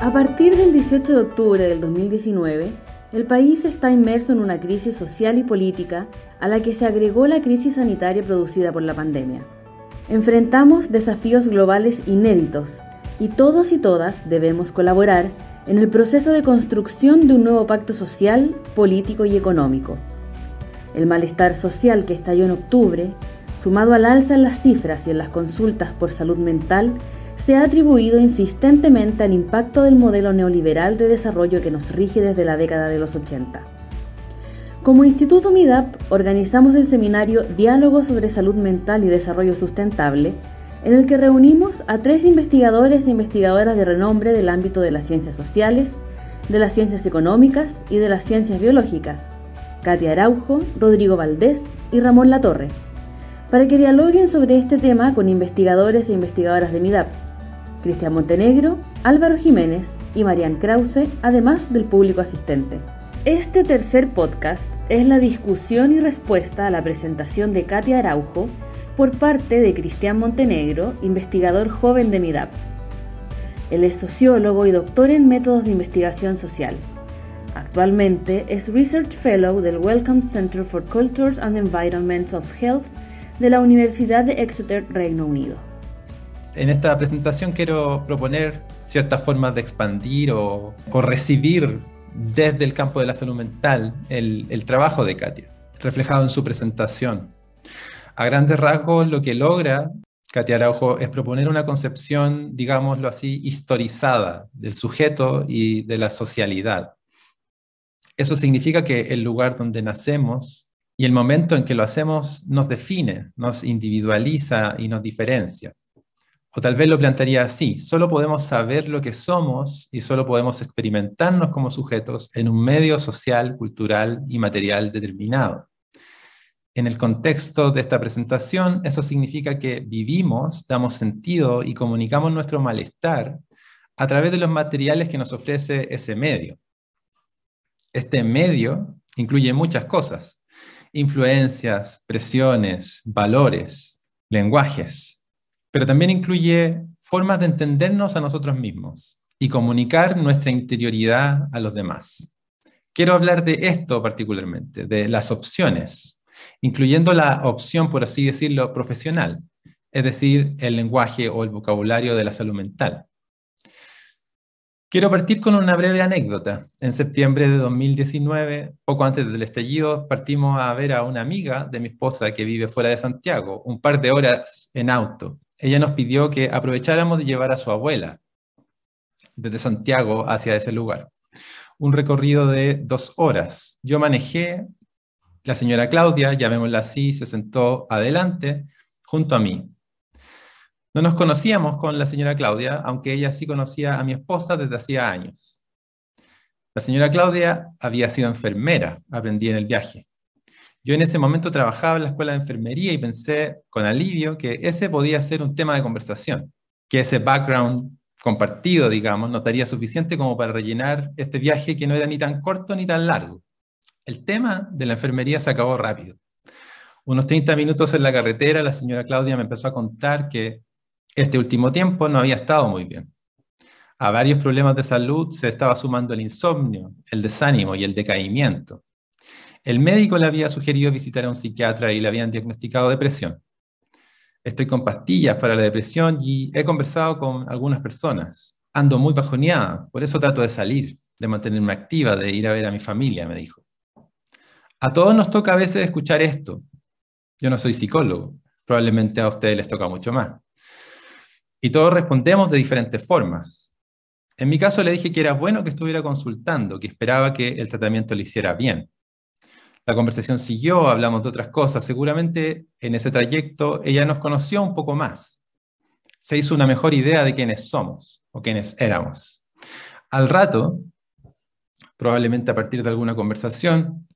A partir del 18 de octubre del 2019, el país está inmerso en una crisis social y política a la que se agregó la crisis sanitaria producida por la pandemia. Enfrentamos desafíos globales inéditos y todos y todas debemos colaborar en el proceso de construcción de un nuevo pacto social, político y económico. El malestar social que estalló en octubre, sumado al alza en las cifras y en las consultas por salud mental, se ha atribuido insistentemente al impacto del modelo neoliberal de desarrollo que nos rige desde la década de los 80. Como Instituto MIDAP organizamos el seminario Diálogo sobre Salud Mental y Desarrollo Sustentable, en el que reunimos a tres investigadores e investigadoras de renombre del ámbito de las ciencias sociales, de las ciencias económicas y de las ciencias biológicas, Katia Araujo, Rodrigo Valdés y Ramón Latorre, para que dialoguen sobre este tema con investigadores e investigadoras de MIDAP Cristian Montenegro, Álvaro Jiménez y Marian Krause, además del público asistente. Este tercer podcast es la discusión y respuesta a la presentación de Katia Araujo por parte de Cristian Montenegro, investigador joven de MIDAP. Él es sociólogo y doctor en métodos de investigación social. Actualmente es Research Fellow del Wellcome Center for Cultures and Environments of Health de la Universidad de Exeter, Reino Unido en esta presentación quiero proponer ciertas formas de expandir o, recibir desde el campo de la salud mental el, el trabajo de Katia, reflejado en su presentación. A grandes rasgos, lo que logra Katia Araujo es proponer una concepción, digámoslo así, historizada del sujeto y de la socialidad. Eso significa que el lugar donde nacemos y el momento en que lo hacemos nos define, nos individualiza y nos diferencia. O tal vez lo plantearía así, solo podemos saber lo que somos y solo podemos experimentarnos como sujetos en un medio social, cultural y material determinado. En el contexto de esta presentación, eso significa que vivimos, damos sentido y comunicamos nuestro malestar a través de los materiales que nos ofrece ese medio. Este medio incluye muchas cosas, influencias, presiones, valores, lenguajes, pero también incluye formas de entendernos a nosotros mismos y comunicar nuestra interioridad a los demás. Quiero hablar de esto particularmente, de las opciones, incluyendo la opción, por así decirlo, profesional, es decir, el lenguaje o el vocabulario de la salud mental. Quiero partir con una breve anécdota. En septiembre de 2019, poco antes del estallido, partimos a ver a una amiga de mi esposa que vive fuera de Santiago, un par de horas en auto ella nos pidió que aprovecháramos de llevar a su abuela desde Santiago hacia ese lugar. Un recorrido de dos horas. Yo manejé, la señora Claudia, llamémosla así, se sentó adelante junto a mí. No nos conocíamos con la señora Claudia, aunque ella sí conocía a mi esposa desde hacía años. La señora Claudia había sido enfermera, aprendí en el viaje. Yo en ese momento trabajaba en la escuela de enfermería y pensé con alivio que ese podía ser un tema de conversación, que ese background compartido, digamos, nos daría suficiente como para rellenar este viaje que no era ni tan corto ni tan largo. El tema de la enfermería se acabó rápido. Unos 30 minutos en la carretera, la señora Claudia me empezó a contar que este último tiempo no había estado muy bien. A varios problemas de salud se estaba sumando el insomnio, el desánimo y el decaimiento. El médico le había sugerido visitar a un psiquiatra y le habían diagnosticado depresión. Estoy con pastillas para la depresión y he conversado con algunas personas. Ando muy bajoneada, por eso trato de salir, de mantenerme activa, de ir a ver a mi familia, me dijo. A todos nos toca a veces escuchar esto. Yo no soy psicólogo, probablemente a ustedes les toca mucho más. Y todos respondemos de diferentes formas. En mi caso le dije que era bueno que estuviera consultando, que esperaba que el tratamiento le hiciera bien. La conversación siguió, hablamos de otras cosas. Seguramente en ese trayecto ella nos conoció un poco más. Se hizo una mejor idea de quiénes somos o quiénes éramos. Al rato, probablemente a partir de alguna conversación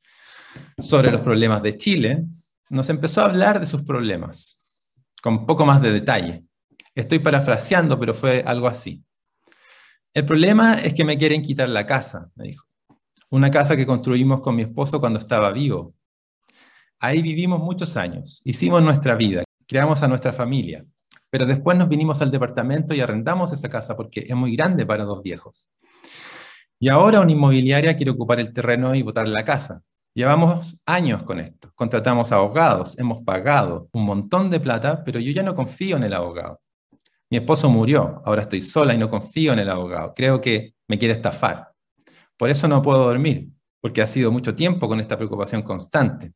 sobre los problemas de Chile, nos empezó a hablar de sus problemas, con poco más de detalle. Estoy parafraseando, pero fue algo así. El problema es que me quieren quitar la casa, me dijo una casa que construimos con mi esposo cuando estaba vivo. Ahí vivimos muchos años, hicimos nuestra vida, creamos a nuestra familia, pero después nos vinimos al departamento y arrendamos esa casa porque es muy grande para dos viejos. Y ahora una inmobiliaria quiere ocupar el terreno y botar la casa. Llevamos años con esto. Contratamos abogados, hemos pagado un montón de plata, pero yo ya no confío en el abogado. Mi esposo murió, ahora estoy sola y no confío en el abogado. Creo que me quiere estafar. Por eso no puedo dormir, porque ha sido mucho tiempo con esta preocupación constante.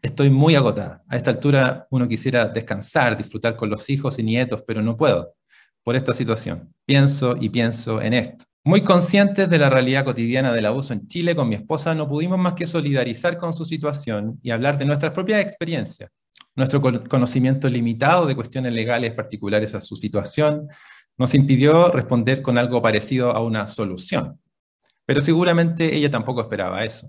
Estoy muy agotada. A esta altura uno quisiera descansar, disfrutar con los hijos y nietos, pero no puedo por esta situación. Pienso y pienso en esto. Muy conscientes de la realidad cotidiana del abuso en Chile, con mi esposa no pudimos más que solidarizar con su situación y hablar de nuestras propias experiencias. Nuestro conocimiento limitado de cuestiones legales particulares a su situación nos impidió responder con algo parecido a una solución. Pero seguramente ella tampoco esperaba eso.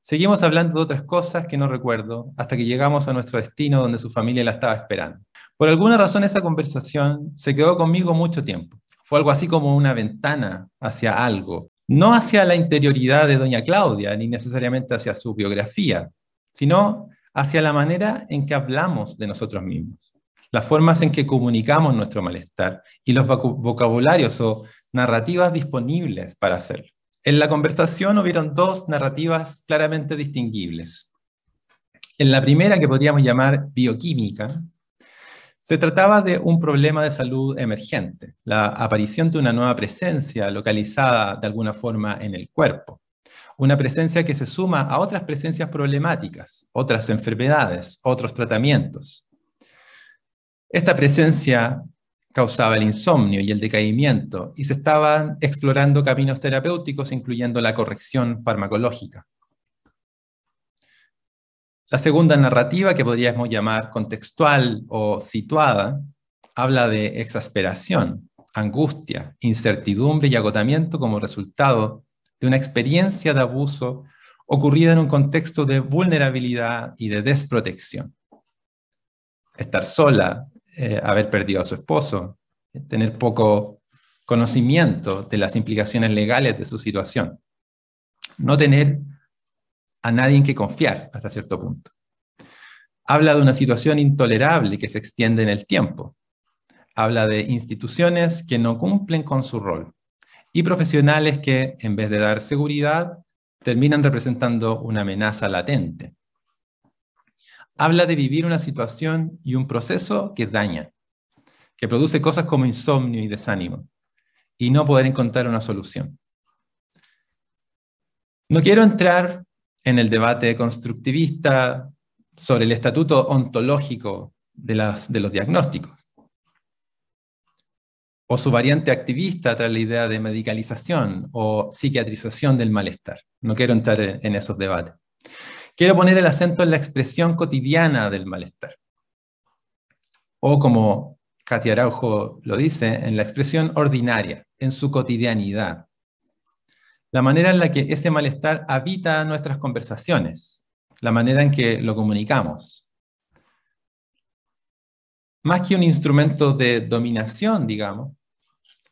Seguimos hablando de otras cosas que no recuerdo hasta que llegamos a nuestro destino donde su familia la estaba esperando. Por alguna razón esa conversación se quedó conmigo mucho tiempo. Fue algo así como una ventana hacia algo, no hacia la interioridad de doña Claudia, ni necesariamente hacia su biografía, sino hacia la manera en que hablamos de nosotros mismos, las formas en que comunicamos nuestro malestar y los vocabularios o narrativas disponibles para hacerlo. En la conversación hubieron dos narrativas claramente distinguibles. En la primera, que podríamos llamar bioquímica, se trataba de un problema de salud emergente, la aparición de una nueva presencia localizada de alguna forma en el cuerpo, una presencia que se suma a otras presencias problemáticas, otras enfermedades, otros tratamientos. Esta presencia causaba el insomnio y el decaimiento y se estaban explorando caminos terapéuticos incluyendo la corrección farmacológica. La segunda narrativa, que podríamos llamar contextual o situada, habla de exasperación, angustia, incertidumbre y agotamiento como resultado de una experiencia de abuso ocurrida en un contexto de vulnerabilidad y de desprotección. Estar sola, eh, haber perdido a su esposo, tener poco conocimiento de las implicaciones legales de su situación, no tener a nadie en que confiar hasta cierto punto. Habla de una situación intolerable que se extiende en el tiempo. Habla de instituciones que no cumplen con su rol y profesionales que, en vez de dar seguridad, terminan representando una amenaza latente. Habla de vivir una situación y un proceso que daña, que produce cosas como insomnio y desánimo, y no poder encontrar una solución. No quiero entrar en el debate constructivista sobre el estatuto ontológico de, los diagnósticos, o su variante activista tras la idea de medicalización o psiquiatrización del malestar. No quiero entrar en esos debates. Quiero poner el acento en la expresión cotidiana del malestar. O como Katia Araujo lo dice, en la expresión ordinaria, en su cotidianidad la manera en la que ese malestar habita nuestras conversaciones, la manera en que lo comunicamos. Más que un instrumento de dominación, digamos,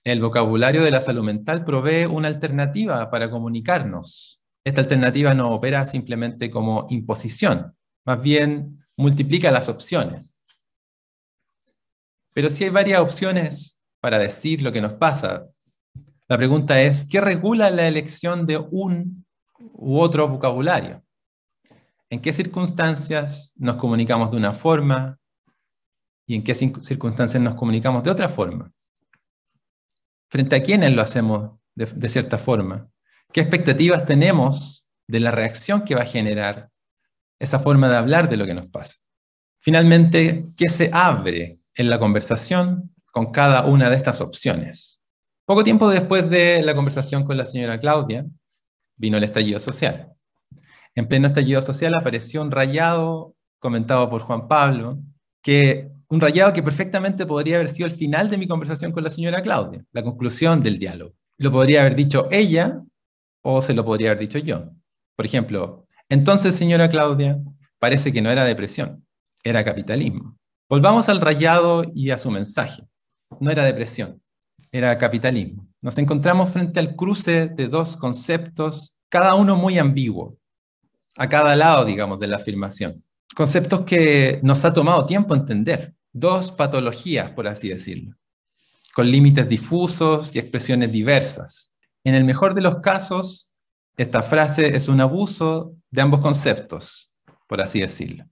el vocabulario de la salud mental provee una alternativa para comunicarnos. Esta alternativa no opera simplemente como imposición, más bien multiplica las opciones. Pero si hay varias opciones para decir lo que nos pasa, la pregunta es, ¿qué regula la elección de un u otro vocabulario? ¿En qué circunstancias nos comunicamos de una forma y en qué circunstancias nos comunicamos de otra forma? ¿Frente a quiénes lo hacemos de, cierta forma? ¿Qué expectativas tenemos de la reacción que va a generar esa forma de hablar de lo que nos pasa? Finalmente, ¿qué se abre en la conversación con cada una de estas opciones? Poco tiempo después de la conversación con la señora Claudia, vino el estallido social. En pleno estallido social apareció un rayado comentado por Juan Pablo, que un rayado que perfectamente podría haber sido el final de mi conversación con la señora Claudia, la conclusión del diálogo. Lo podría haber dicho ella o se lo podría haber dicho yo. Por ejemplo, entonces, señora Claudia, parece que no era depresión, era capitalismo. Volvamos al rayado y a su mensaje. No era depresión, era capitalismo. Nos encontramos frente al cruce de dos conceptos, cada uno muy ambiguo, a cada lado, digamos, de la afirmación. Conceptos que nos ha tomado tiempo entender. Dos patologías, por así decirlo, con límites difusos y expresiones diversas. En el mejor de los casos, esta frase es un abuso de ambos conceptos, por así decirlo.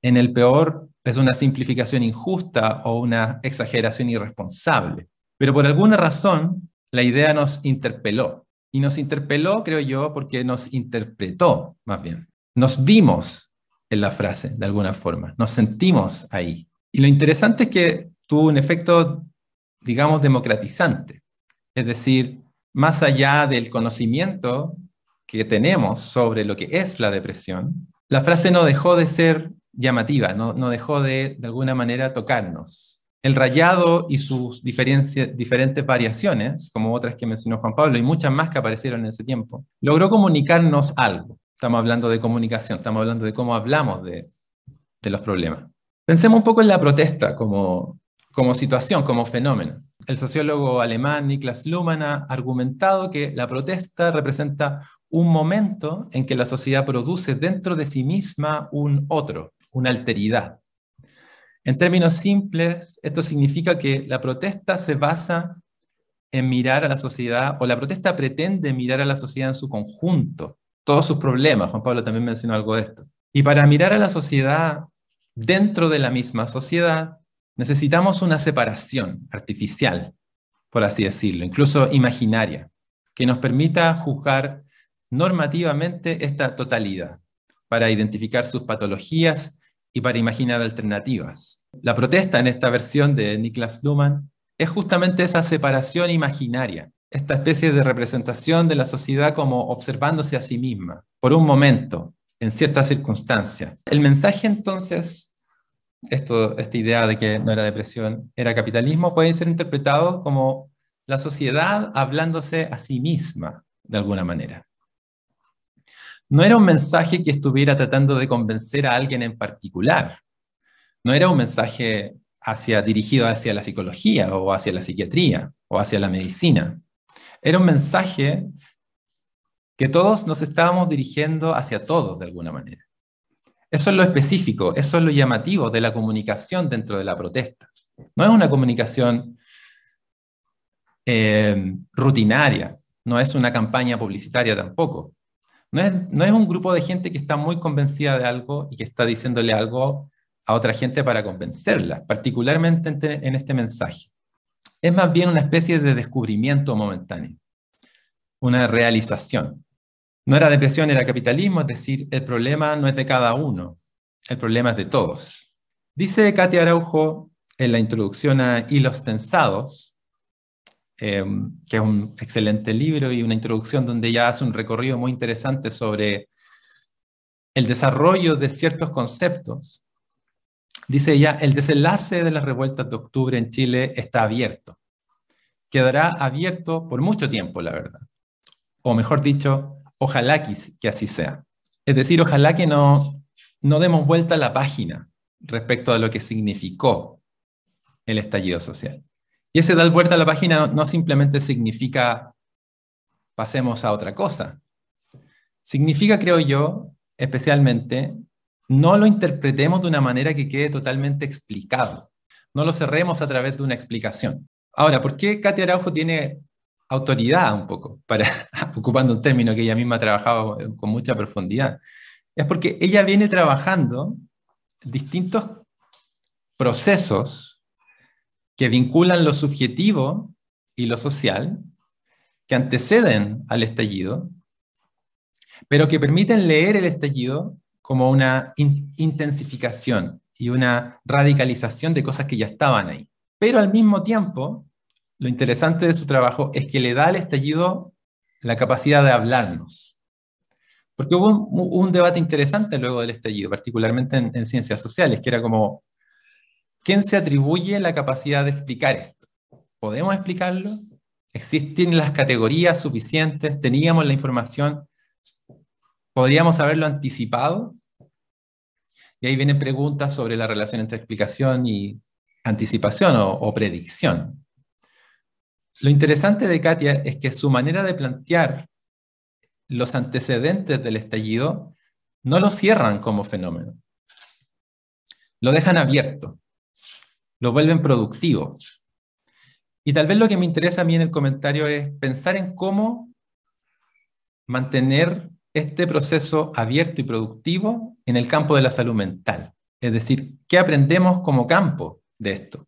En el peor, es una simplificación injusta o una exageración irresponsable. Pero por alguna razón, la idea nos interpeló. Y nos interpeló, creo yo, porque nos interpretó, más bien. Nos vimos en la frase, de alguna forma. Nos sentimos ahí. Y lo interesante es que tuvo un efecto, digamos, democratizante. Es decir, más allá del conocimiento que tenemos sobre lo que es la depresión, la frase no dejó de ser llamativa, no, dejó de, de alguna manera, tocarnos. El rayado y sus diferentes variaciones, como otras que mencionó Juan Pablo y muchas más que aparecieron en ese tiempo, logró comunicarnos algo. Estamos hablando de comunicación, estamos hablando de cómo hablamos de, de los problemas. Pensemos un poco en la protesta como, como situación, como fenómeno. El sociólogo alemán Niklas Luhmann ha argumentado que la protesta representa un momento en que la sociedad produce dentro de sí misma un otro, una alteridad. En términos simples, esto significa que la protesta se basa en mirar a la sociedad, o la protesta pretende mirar a la sociedad en su conjunto, todos sus problemas. Juan Pablo también mencionó algo de esto. Y para mirar a la sociedad dentro de la misma sociedad, necesitamos una separación artificial, por así decirlo, incluso imaginaria, que nos permita juzgar normativamente esta totalidad, para identificar sus patologías y para imaginar alternativas. La protesta en esta versión de Niklas Luhmann es justamente esa separación imaginaria, esta especie de representación de la sociedad como observándose a sí misma, por un momento, en ciertas circunstancias. El mensaje entonces, esto, esta idea de que no era depresión, era capitalismo, puede ser interpretado como la sociedad hablándose a sí misma, de alguna manera. No era un mensaje que estuviera tratando de convencer a alguien en particular. No era un mensaje hacia, dirigido hacia la psicología o hacia la psiquiatría o hacia la medicina. Era un mensaje que todos nos estábamos dirigiendo hacia todos de alguna manera. Eso es lo específico, eso es lo llamativo de la comunicación dentro de la protesta. No es una comunicación eh, rutinaria, no es una campaña publicitaria tampoco. No es, un grupo de gente que está muy convencida de algo y que está diciéndole algo a otra gente para convencerla, particularmente en, este mensaje. Es más bien una especie de descubrimiento momentáneo, una realización. No era depresión, era capitalismo, es decir, el problema no es de cada uno, el problema es de todos. Dice Katia Araujo en la introducción a Hilos Tensados, Em, que es un excelente libro y una introducción donde ella hace un recorrido muy interesante sobre el desarrollo de ciertos conceptos. Dice ella, el desenlace de las revueltas de octubre en Chile está abierto. Quedará abierto por mucho tiempo, la verdad. O mejor dicho, ojalá que, así sea. Es decir, ojalá que no, no demos vuelta a la página respecto a lo que significó el estallido social. Y ese dar vuelta a la página no simplemente significa pasemos a otra cosa. Significa, creo yo, especialmente, no lo interpretemos de una manera que quede totalmente explicado. No lo cerremos a través de una explicación. Ahora, ¿por qué Katia Araujo tiene autoridad un poco, para, ocupando un término que ella misma ha trabajado con mucha profundidad? Es porque ella viene trabajando distintos procesos que vinculan lo subjetivo y lo social, que anteceden al estallido, pero que permiten leer el estallido como una intensificación y una radicalización de cosas que ya estaban ahí. Pero al mismo tiempo, lo interesante de su trabajo es que le da al estallido la capacidad de hablarnos. Porque hubo un, debate interesante luego del estallido, particularmente en ciencias sociales, que era como, ¿Quién se atribuye la capacidad de explicar esto? ¿Podemos explicarlo? ¿Existen las categorías suficientes? ¿Teníamos la información? ¿Podríamos haberlo anticipado? Y ahí vienen preguntas sobre la relación entre explicación y anticipación o, o predicción. Lo interesante de Katia es que su manera de plantear los antecedentes del estallido no lo cierran como fenómeno, lo dejan abierto lo vuelven productivo. Y tal vez lo que me interesa a mí en el comentario es pensar en cómo mantener este proceso abierto y productivo en el campo de la salud mental. Es decir, ¿qué aprendemos como campo de esto?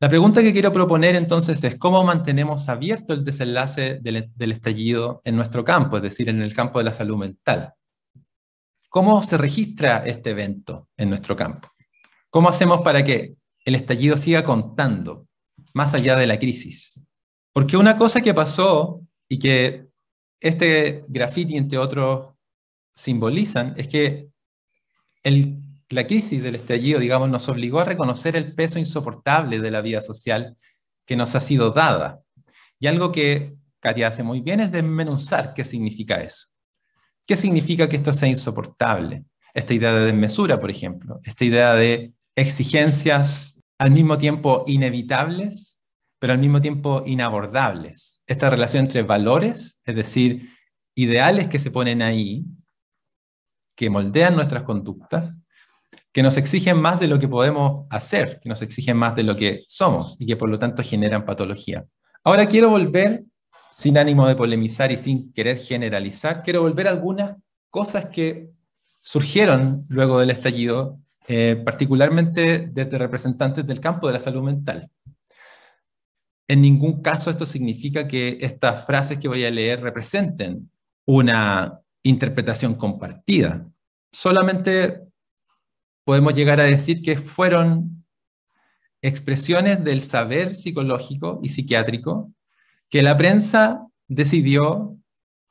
La pregunta que quiero proponer entonces es cómo mantenemos abierto el desenlace del, estallido en nuestro campo, es decir, en el campo de la salud mental. ¿Cómo se registra este evento en nuestro campo? ¿Cómo hacemos para que el estallido siga contando más allá de la crisis? Porque una cosa que pasó y que este graffiti, entre otros, simbolizan, es que la crisis del estallido, digamos, nos obligó a reconocer el peso insoportable de la vida social que nos ha sido dada. Y algo que Katia hace muy bien es desmenuzar qué significa eso. ¿Qué significa que esto sea insoportable? Esta idea de desmesura, por ejemplo, esta idea de exigencias al mismo tiempo inevitables, pero al mismo tiempo inabordables. Esta relación entre valores, es decir, ideales que se ponen ahí, que moldean nuestras conductas, que nos exigen más de lo que podemos hacer, que nos exigen más de lo que somos y que por lo tanto generan patología. Ahora quiero volver, sin ánimo de polemizar y sin querer generalizar, quiero volver a algunas cosas que surgieron luego del estallido eh, particularmente desde representantes del campo de la salud mental. En ningún caso esto significa que estas frases que voy a leer representen una interpretación compartida. Solamente podemos llegar a decir que fueron expresiones del saber psicológico y psiquiátrico que la prensa decidió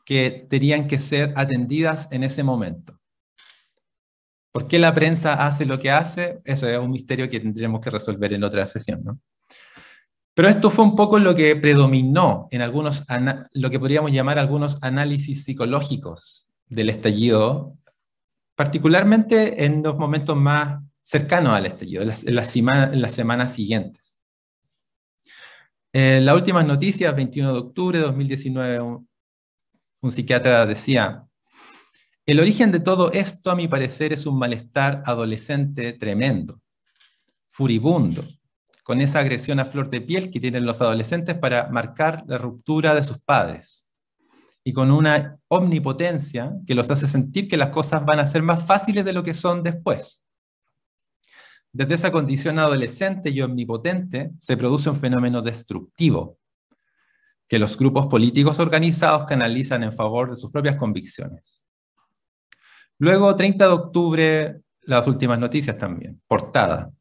que tenían que ser atendidas en ese momento. ¿Por qué la prensa hace lo que hace? Eso es un misterio que tendremos que resolver en otra sesión. ¿no? Pero esto fue un poco lo que predominó en algunos, lo que podríamos llamar algunos análisis psicológicos del estallido, particularmente en los momentos más cercanos al estallido, en las, semanas siguientes. En las últimas noticias, 21 de octubre de 2019, un psiquiatra decía, el origen de todo esto, a mi parecer, es un malestar adolescente tremendo, furibundo, con esa agresión a flor de piel que tienen los adolescentes para marcar la ruptura de sus padres, y con una omnipotencia que los hace sentir que las cosas van a ser más fáciles de lo que son después. Desde esa condición adolescente y omnipotente se produce un fenómeno destructivo que los grupos políticos organizados canalizan en favor de sus propias convicciones. Luego, 30 de octubre, las últimas noticias también, portada.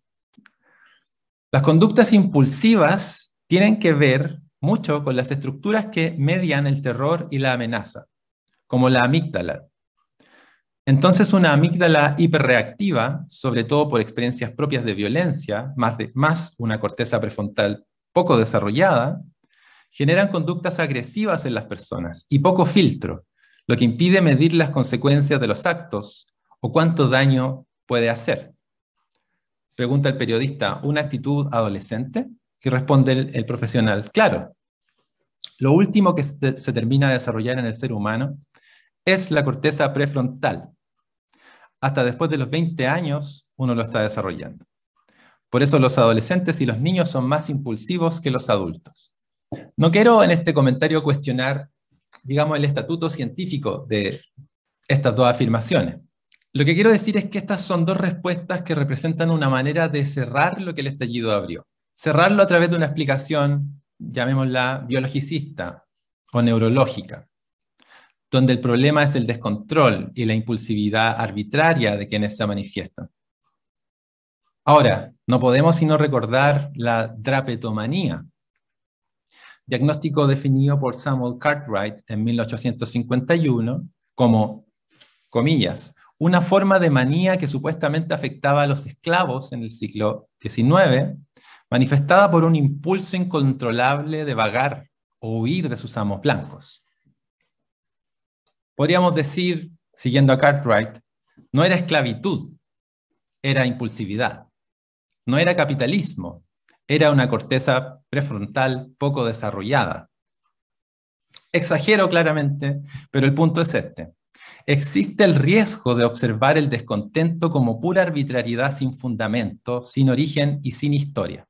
Las conductas impulsivas tienen que ver mucho con las estructuras que median el terror y la amenaza, como la amígdala. Entonces, una amígdala hiperreactiva, sobre todo por experiencias propias de violencia, más, de, más una corteza prefrontal poco desarrollada, generan conductas agresivas en las personas y poco filtro, lo que impide medir las consecuencias de los actos o cuánto daño puede hacer. Pregunta el periodista, ¿una actitud adolescente? Y responde el, profesional, claro, lo último que se, termina de desarrollar en el ser humano es la corteza prefrontal. Hasta después de los 20 años uno lo está desarrollando. Por eso los adolescentes y los niños son más impulsivos que los adultos. No quiero en este comentario cuestionar digamos, el estatuto científico de estas dos afirmaciones. Lo que quiero decir es que estas son dos respuestas que representan una manera de cerrar lo que el estallido abrió. Cerrarlo a través de una explicación, llamémosla biologicista o neurológica, donde el problema es el descontrol y la impulsividad arbitraria de quienes se manifiestan. Ahora, no podemos sino recordar la drapetomanía, diagnóstico definido por Samuel Cartwright en 1851 como, comillas, una forma de manía que supuestamente afectaba a los esclavos en el siglo XIX, manifestada por un impulso incontrolable de vagar o huir de sus amos blancos. Podríamos decir, siguiendo a Cartwright, no era esclavitud, era impulsividad. No era capitalismo, era una corteza prefrontal poco desarrollada. Exagero claramente, pero el punto es este. Existe el riesgo de observar el descontento como pura arbitrariedad sin fundamento, sin origen y sin historia.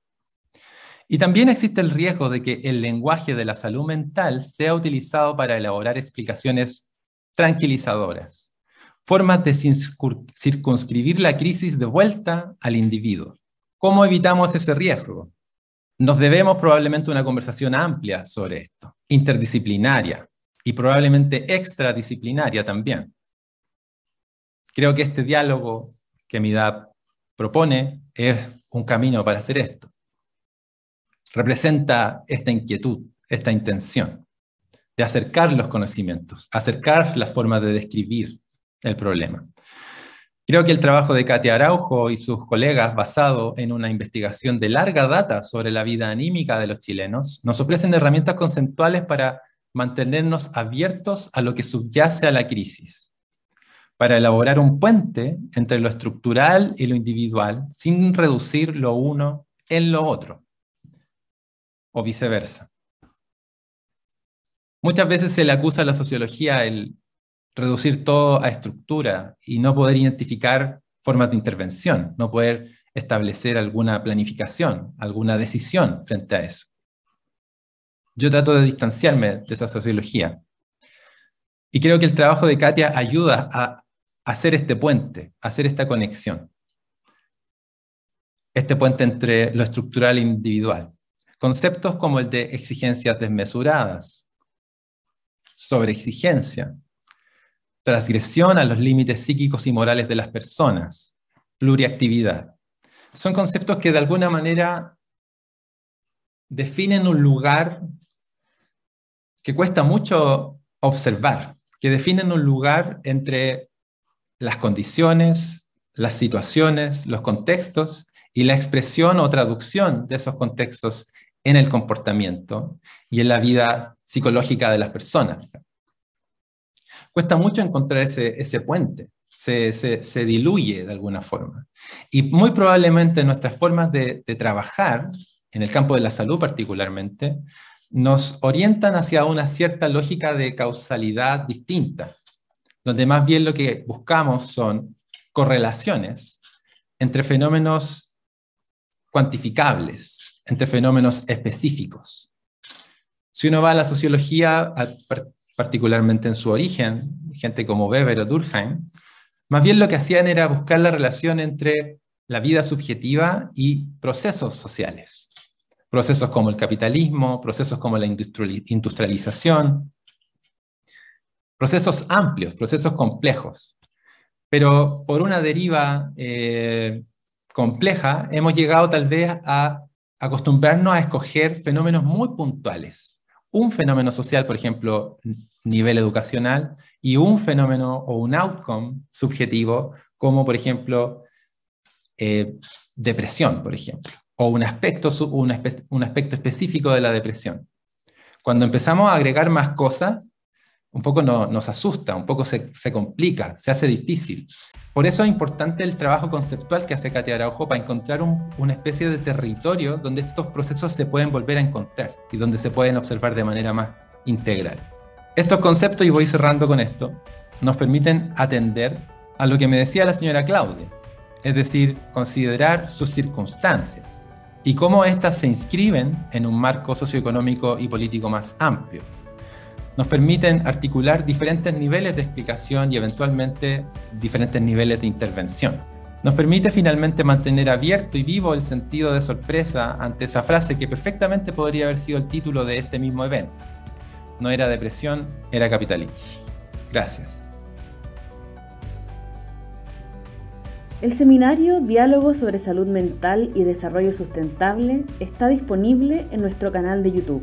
Y también existe el riesgo de que el lenguaje de la salud mental sea utilizado para elaborar explicaciones tranquilizadoras, formas de circunscribir la crisis de vuelta al individuo. ¿Cómo evitamos ese riesgo? Nos debemos probablemente una conversación amplia sobre esto, interdisciplinaria y probablemente extradisciplinaria también. Creo que este diálogo que MIDAP propone es un camino para hacer esto. Representa esta inquietud, esta intención de acercar los conocimientos, acercar las formas de describir el problema. Creo que el trabajo de Katia Araujo y sus colegas, basado en una investigación de larga data sobre la vida anímica de los chilenos, nos ofrecen herramientas conceptuales para mantenernos abiertos a lo que subyace a la crisis, para elaborar un puente entre lo estructural y lo individual, sin reducir lo uno en lo otro, o viceversa. Muchas veces se le acusa a la sociología el reducir todo a estructura y no poder identificar formas de intervención, no poder establecer alguna planificación, alguna decisión frente a eso. Yo trato de distanciarme de esa sociología. Y creo que el trabajo de Katia ayuda a hacer este puente, hacer esta conexión. Este puente entre lo estructural e individual. Conceptos como el de exigencias desmesuradas, sobreexigencia, transgresión a los límites psíquicos y morales de las personas, pluriactividad. Son conceptos que de alguna manera definen un lugar que cuesta mucho observar, que definen un lugar entre las condiciones, las situaciones, los contextos y la expresión o traducción de esos contextos en el comportamiento y en la vida psicológica de las personas cuesta mucho encontrar ese, ese puente, se, se, diluye de alguna forma. Y muy probablemente nuestras formas de, de trabajar, en el campo de la salud particularmente, nos orientan hacia una cierta lógica de causalidad distinta, donde más bien lo que buscamos son correlaciones entre fenómenos cuantificables, entre fenómenos específicos. Si uno va a la sociología, particularmente en su origen, gente como Weber o Durkheim, más bien lo que hacían era buscar la relación entre la vida subjetiva y procesos sociales. Procesos como el capitalismo, procesos como la industrialización, procesos amplios, procesos complejos. Pero por una deriva eh, compleja hemos llegado tal vez a acostumbrarnos a escoger fenómenos muy puntuales un fenómeno social, por ejemplo, nivel educacional, y un fenómeno o un outcome subjetivo, como por ejemplo eh, depresión, por ejemplo, o un aspecto, un, aspecto específico de la depresión. Cuando empezamos a agregar más cosas, un poco nos asusta, un poco se, se, complica, se hace difícil. Por eso es importante el trabajo conceptual que hace Katia Araujo para encontrar una especie de territorio donde estos procesos se pueden volver a encontrar y donde se pueden observar de manera más integral. Estos conceptos, y voy cerrando con esto, nos permiten atender a lo que me decía la señora Claudia, es decir, considerar sus circunstancias y cómo éstas se inscriben en un marco socioeconómico y político más amplio nos permiten articular diferentes niveles de explicación y eventualmente diferentes niveles de intervención. Nos permite finalmente mantener abierto y vivo el sentido de sorpresa ante esa frase que perfectamente podría haber sido el título de este mismo evento. No era depresión, era capitalismo. Gracias. El seminario Diálogo sobre Salud Mental y Desarrollo Sustentable está disponible en nuestro canal de YouTube.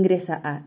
ingresa a